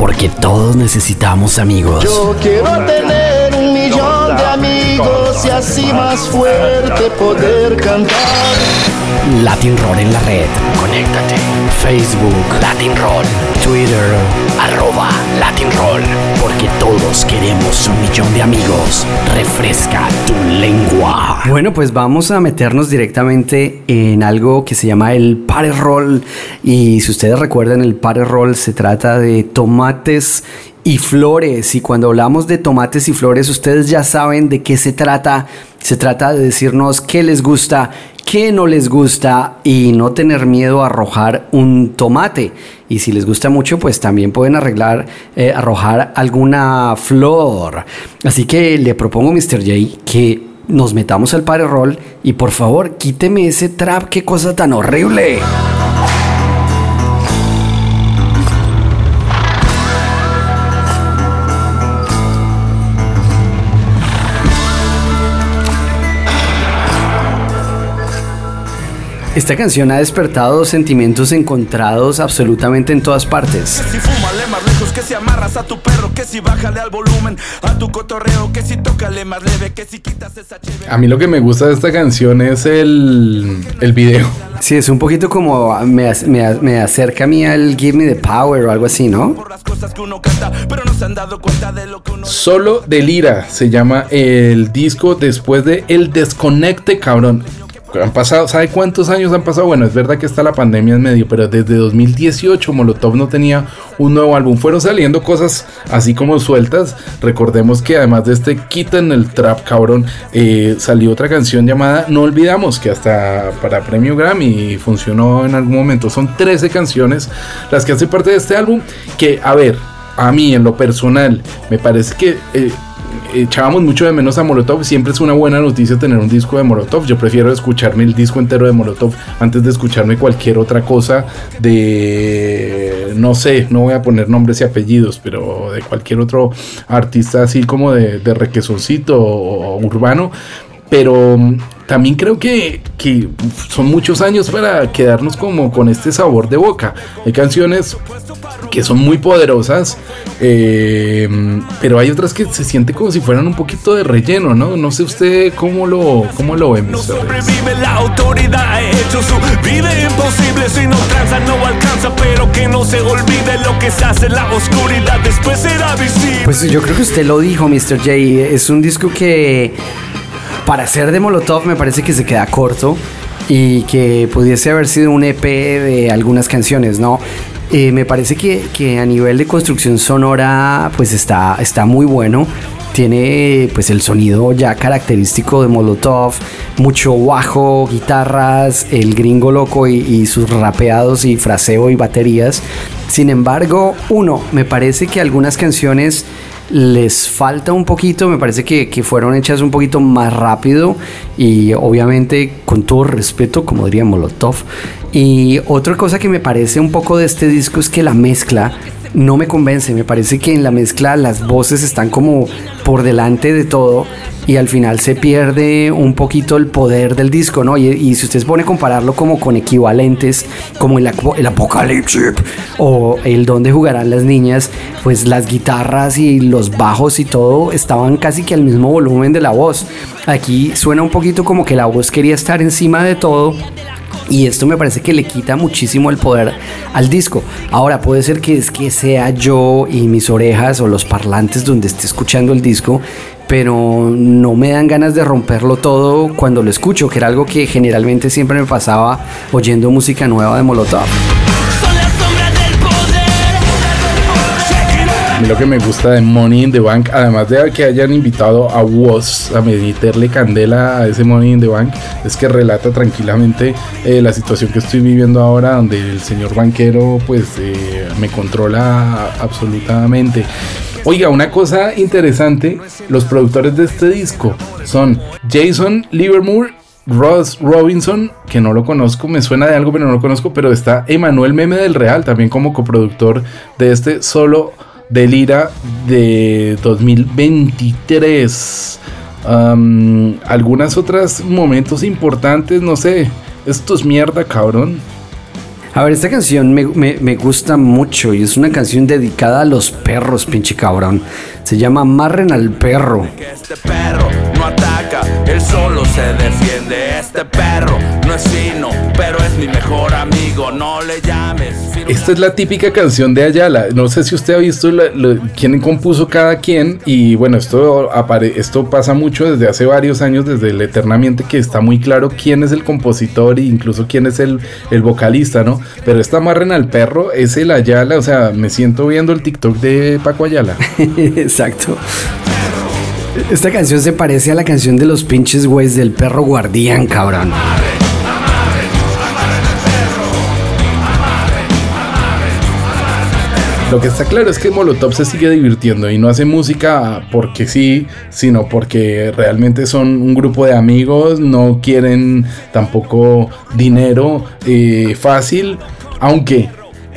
porque todos necesitamos amigos. Yo quiero tener un millón de amigos y así más fuerte poder cantar. Latin Roll en la red. Conéctate. Facebook, Latin Roll. Twitter, arroba Latin Roll. Porque todos queremos un millón de amigos. Refresca lengua. Bueno, pues vamos a meternos directamente en algo que se llama el Pare Roll. Y si ustedes recuerdan, el Pare Roll se trata de tomates y flores. Y cuando hablamos de tomates y flores, ustedes ya saben de qué se trata. Se trata de decirnos qué les gusta, qué no les gusta y no tener miedo a arrojar un tomate. Y si les gusta mucho, pues también pueden arreglar, eh, arrojar alguna flor. Así que le propongo, Mr. J, que nos metamos al pare roll y por favor quíteme ese trap, qué cosa tan horrible. Esta canción ha despertado sentimientos encontrados absolutamente en todas partes. Que si fúmale más lejos, que si amarras a tu perro, que si bájale al volumen, a tu cotorreo, que si tócale más leve, que si quitas esa chévere. A mí lo que me gusta de esta canción es el, el video. Sí, es un poquito como me, me- me acerca a mí al Give Me the Power o algo así, ¿no? Por las cosas que uno canta, pero no se han dado cuenta de lo que uno. Solo Delira se llama el disco después de El Desconecte, cabrón. Han pasado, ¿sabe cuántos años han pasado? Bueno, es verdad que está la pandemia en medio, pero desde 2018 Molotov no tenía un nuevo álbum. Fueron saliendo cosas así como sueltas. Recordemos que además de este Quiten el Trap, cabrón, eh, salió otra canción llamada No Olvidamos, que hasta para premio Grammy funcionó en algún momento. Son 13 canciones las que hacen parte de este álbum. Que, a ver, a mí en lo personal, me parece que... eh, echábamos mucho de menos a Molotov. Siempre es una buena noticia tener un disco de Molotov. Yo prefiero escucharme el disco entero de Molotov antes de escucharme cualquier otra cosa de, no sé, no voy a poner nombres y apellidos, pero de cualquier otro artista así como de, de requesoncito o, urbano. Pero también creo que, que son muchos años para quedarnos como con este sabor de boca. Hay canciones que son muy poderosas, eh, pero hay otras que se siente como si fueran un poquito de relleno, ¿no? No sé usted cómo lo, cómo lo ve, No sobrevive la autoridad, ha hecho su vida imposible. Si no tranza, no alcanza, pero que no se olvide lo que se hace en la oscuridad. Después será visible. Pues yo creo que usted lo dijo, Mr. J. Es un disco que para ser de Molotov me parece que se queda corto y que pudiese haber sido un EP de algunas canciones, ¿no? Eh, me parece que, que a nivel de construcción sonora pues está, está muy bueno. Tiene pues el sonido ya característico de Molotov, mucho bajo, guitarras, el gringo loco y, y sus rapeados y fraseo y baterías. Sin embargo, uno, me parece que algunas canciones les falta un poquito, me parece que, que fueron hechas un poquito más rápido y obviamente con todo respeto, como diría Molotov. Y otra cosa que me parece un poco de este disco es que la mezcla no me convence, me parece que en la mezcla las voces están como por delante de todo y al final se pierde un poquito el poder del disco, ¿no? Y, si usted se pone a compararlo como con equivalentes, como el, el Apocalipsis o el Donde jugarán las niñas, pues las guitarras y los bajos y todo estaban casi que al mismo volumen de la voz. Aquí suena un poquito como que la voz quería estar encima de todo y esto me parece que le quita muchísimo el poder al disco. Ahora puede ser que es que sea yo y mis orejas o los parlantes donde esté escuchando el disco, pero no me dan ganas de romperlo todo cuando lo escucho, que era algo que generalmente siempre me pasaba oyendo música nueva de Molotov. Lo que me gusta de Money in the Bank, además de que hayan invitado a Woz a meterle candela a ese Money in the Bank, es que relata tranquilamente eh, la situación que estoy viviendo ahora, donde el señor banquero pues eh, me controla absolutamente. Oiga, una cosa interesante, los productores de este disco son Jason Livermore Ross Robinson, que no lo conozco, me suena de algo, pero no lo conozco, pero está Emanuel Meme del Real, también como coproductor de este solo de Lira de 2023. Am, algunas otras momentos importantes, no sé, esto es mierda, cabrón. A ver, esta canción me, me- me gusta mucho y es una canción dedicada a los perros, pinche cabrón. Se llama Amarren al perro. Que este perro no él solo se defiende. Este perro no es fino, pero es mi mejor amigo. No le llames. Esta es la típica canción de Ayala. No sé si usted ha visto la- quién compuso cada quien. Y bueno, esto, apare- esto pasa mucho desde hace varios años, desde el Eternamente, que está muy claro quién es el compositor e incluso quién es el, el vocalista, ¿no? Pero esta Amarren al perro es el Ayala. O sea, me siento viendo el TikTok de Paco Ayala. Exacto. Esta canción se parece a la canción de los pinches güeyes del perro guardián, cabrón. Lo que está claro es que Molotov se sigue divirtiendo y no hace música porque sí, sino porque realmente son un grupo de amigos, no quieren tampoco dinero eh, fácil, aunque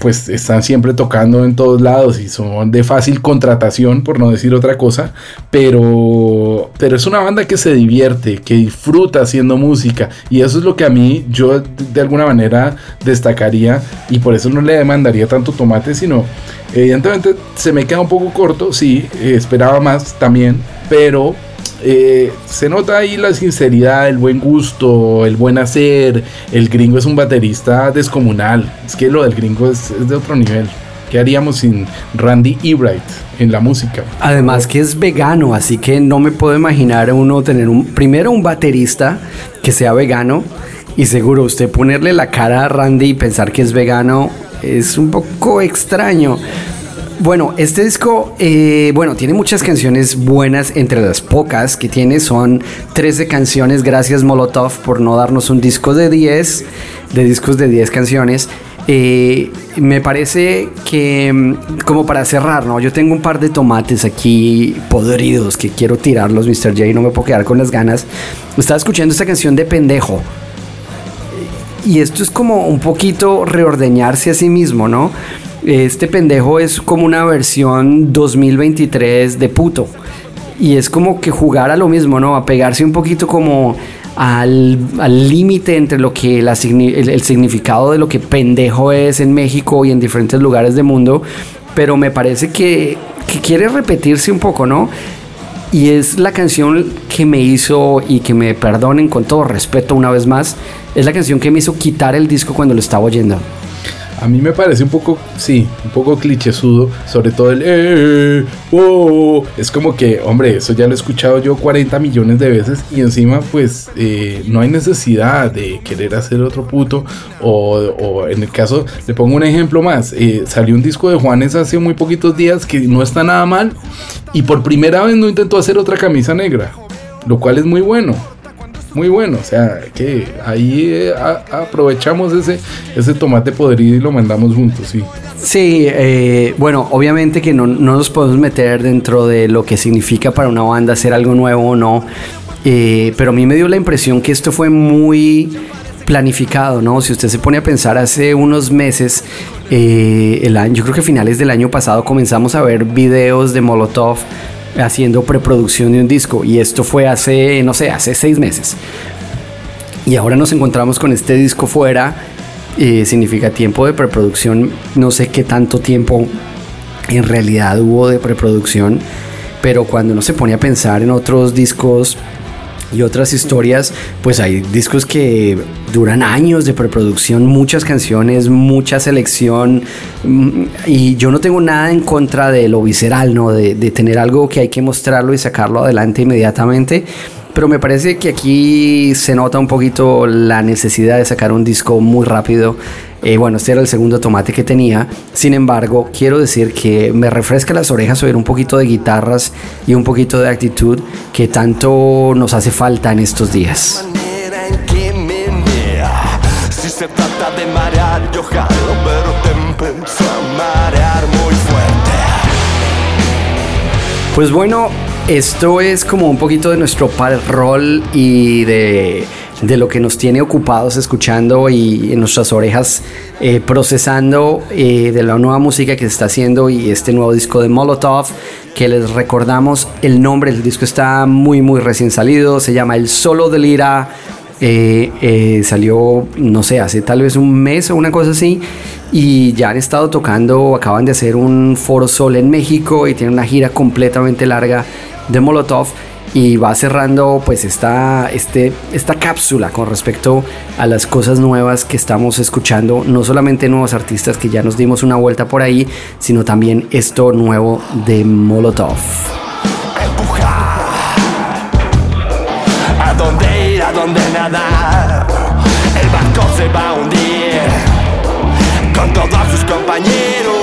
pues están siempre tocando en todos lados y son de fácil contratación, por no decir otra cosa, pero, pero es una banda que se divierte, que disfruta haciendo música y eso es lo que a mí yo de alguna manera destacaría y por eso no le demandaría tanto tomate, sino evidentemente se me queda un poco corto, sí, esperaba más también, pero eh, se nota ahí la sinceridad, el buen gusto, el buen hacer. El gringo es un baterista descomunal. Es que lo del gringo es, de otro nivel. ¿Qué haríamos sin Randy Ebright en la música? Además que es vegano, así que no me puedo imaginar uno tener un primero un baterista que sea vegano y seguro usted ponerle la cara a Randy y pensar que es vegano es un poco extraño. Bueno, este disco, eh, bueno, tiene muchas canciones buenas, entre las pocas que tiene son 13 canciones, gracias Molotov por no darnos un disco de 10, de discos de 10 canciones. Eh, me parece que, mm, como para cerrar, ¿no? Yo tengo un par de tomates aquí podridos que quiero tirarlos, Mr. J, no me puedo quedar con las ganas. Estaba escuchando esta canción de pendejo. Y esto es como un poquito reordeñarse a sí mismo, ¿no? Este pendejo es como una versión 2023 de puto. Y es como que jugar a lo mismo, ¿no? A pegarse un poquito como al límite entre lo que la el, el significado de lo que pendejo es en México y en diferentes lugares del mundo. Pero me parece que, que quiere repetirse un poco, ¿no? Y es la canción que me hizo, y que me perdonen con todo respeto una vez más, es la canción que me hizo quitar el disco cuando lo estaba oyendo. A mí me parece un poco, sí, un poco clichésudo, sobre todo el eh, oh, es como que, hombre, eso ya lo he escuchado yo 40 millones de veces y encima pues eh, no hay necesidad de querer hacer otro puto o, o en el caso, le pongo un ejemplo más, eh, salió un disco de Juanes hace muy poquitos días que no está nada mal y por primera vez no intentó hacer otra camisa negra, lo cual es muy bueno. Muy bueno, o sea, que ahí eh, aprovechamos ese, ese tomate podrido y lo mandamos juntos, sí. Sí, eh, bueno, obviamente que no, no nos podemos meter dentro de lo que significa para una banda hacer algo nuevo o no, eh, pero a mí me dio la impresión que esto fue muy planificado, ¿no? Si usted se pone a pensar hace unos meses, eh, el año, yo creo que finales del año pasado comenzamos a ver videos de Molotov haciendo preproducción de un disco y esto fue hace, no sé, hace seis meses. Y ahora nos encontramos con este disco fuera. eh, significa tiempo de preproducción. No sé qué tanto tiempo en realidad hubo de preproducción. Pero cuando uno se pone a pensar en otros discos y otras historias, pues hay discos que duran años de preproducción, muchas canciones, mucha selección. mm, Y yo no tengo nada en contra de lo visceral, ¿no? De, de tener algo que hay que mostrarlo y sacarlo adelante inmediatamente. Pero me parece que aquí se nota un poquito la necesidad de sacar un disco muy rápido. Eh, bueno, este era el segundo tomate que tenía. Sin embargo, quiero decir que me refresca las orejas oír un poquito de guitarras y un poquito de actitud que tanto nos hace falta en estos días. manera en que menea. Si se trata de marear, yo jalo, pero te empezó a marear muy fuerte. Pues bueno, esto es como un poquito de nuestro rol y de, de lo que nos tiene ocupados escuchando y en nuestras orejas eh, procesando eh, de la nueva música que se está haciendo y este nuevo disco de Molotov que les recordamos el nombre del disco está muy muy recién salido se llama El Solo del Ira Eh, eh, salió, no sé, hace tal vez un mes o una cosa así. Y ya han estado tocando, acaban de hacer un Foro Sol en México y tienen una gira completamente larga de Molotov y va cerrando pues esta, este, esta cápsula con respecto a las cosas nuevas que estamos escuchando, no solamente nuevos artistas que ya nos dimos una vuelta por ahí, sino también esto nuevo de Molotov. A dónde ir, a dónde nadar, el barco se va a hundir con todos sus compañeros